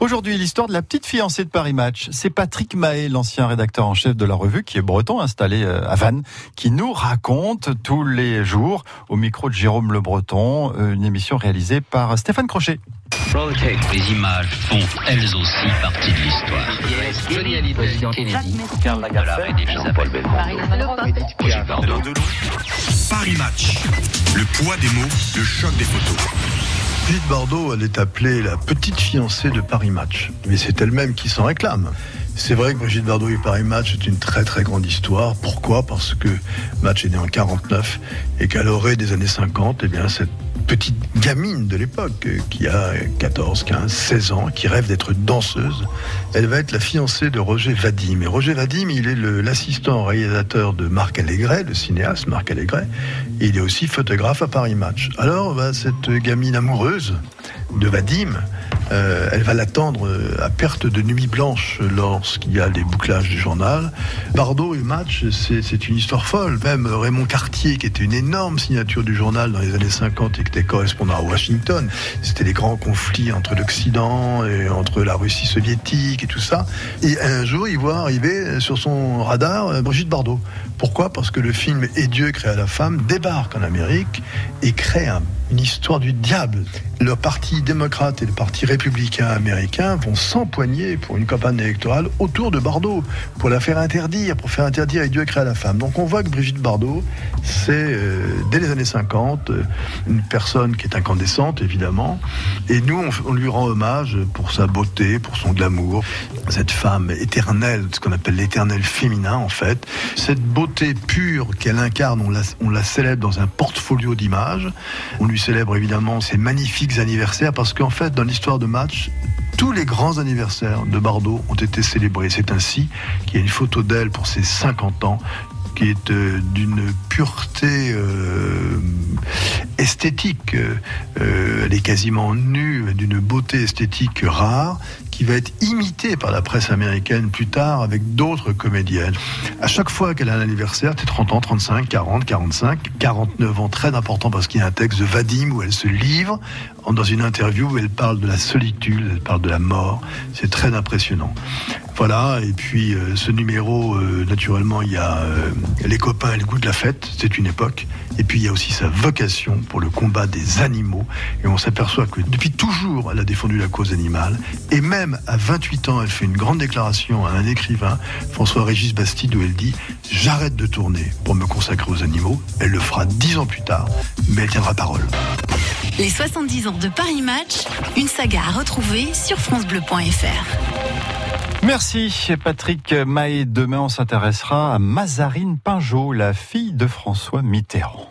Aujourd'hui, l'histoire de la petite fiancée de Paris Match. C'est Patrick Mahé, l'ancien rédacteur en chef de la revue, qui est breton, installé euh, à Vannes, qui nous raconte tous les jours, au micro de Jérôme Le Breton, euh, une émission réalisée par Stéphane Crochet. Les images font elles aussi partie de l'histoire. Johnny Hallyday, Kennedy, Karl Lagerfeld et Jean-Paul Paris Match. Le poids des mots, le choc des photos. Brigitte Bardot, elle est appelée la petite fiancée de Paris Match. Mais c'est elle-même qui s'en réclame. C'est vrai que Brigitte Bardot et Paris Match, c'est une très très grande histoire. Pourquoi? Parce que Match est né en 49 et qu'à l'orée des années 50, eh bien, cette petite gamine de l'époque euh, qui a 14, 15, 16 ans, qui rêve d'être danseuse, elle va être la fiancée de Roger Vadim. Et Roger Vadim, il est l'assistant réalisateur de Marc Allégret, le cinéaste Marc Allégret, et il est aussi photographe à Paris Match. Alors, bah, cette gamine amoureuse de Vadim, euh, elle va l'attendre euh, à perte de nuit blanche lorsqu'il y a les bouclages du journal. Bardot et Match, c'est une histoire folle. Même Raymond Cartier, qui était une énorme signature du journal dans les années 50 et qui était correspondant à Washington, c'était les grands conflits entre l'Occident et entre la Russie soviétique et tout ça. Et un jour, il voit arriver sur son radar euh, Brigitte Bardot. Pourquoi? Parce que le film Et Dieu créa la femme débarque en Amérique et crée une histoire du diable. Le parti démocrate et le parti républicain américain vont s'empoigner pour une campagne électorale autour de Bardot, pour la faire interdire, pour faire interdire Et Dieu créa la femme. Donc on voit que Brigitte Bardot, c'est euh, dès les années 50 euh, une personne qui est incandescente évidemment, et nous on, on, lui rend hommage pour sa beauté, pour son glamour, cette femme éternelle, ce qu'on appelle l'éternel féminin en fait, cette beauté pure qu'elle incarne, on la, on la célèbre dans un portfolio d'images. On lui célèbre évidemment ses magnifiques anniversaires parce qu'en fait, dans l'histoire de tous les grands anniversaires de Bardot ont été célébrés. C'est ainsi qu'il y a une photo d'elle pour ses 50 ans qui est euh, d'une pureté euh, esthétique. Euh, elle est quasiment nue, d'une beauté esthétique rare, qui va être imitée par la presse américaine plus tard avec d'autres comédiennes. À chaque fois qu'elle a un anniversaire, c'est 30 ans, 35, 40, 45, 49 ans, très important parce qu'il y a un texte de Vadim où elle se livre dans une interview où elle parle de la solitude, elle parle de la mort. C'est très impressionnant. Voilà, et puis euh, ce numéro, euh, naturellement, il y a euh, les copains et le goût de la fête, c'est une époque. Et puis il y a aussi sa vocation pour le combat des animaux. Et on s'aperçoit que depuis toujours, elle a défendu la cause animale. Et même à 28 ans, elle fait une grande déclaration à un écrivain, François-Régis Bastide, où elle dit J'arrête de tourner pour me consacrer aux animaux. Elle le fera dix ans plus tard, mais elle tiendra parole. Les 70 ans de Paris Match, une saga à retrouver sur FranceBleu.fr. Merci Patrick Mahé. Demain, on s'intéressera à Mazarine Pinjot, la fille de François Mitterrand.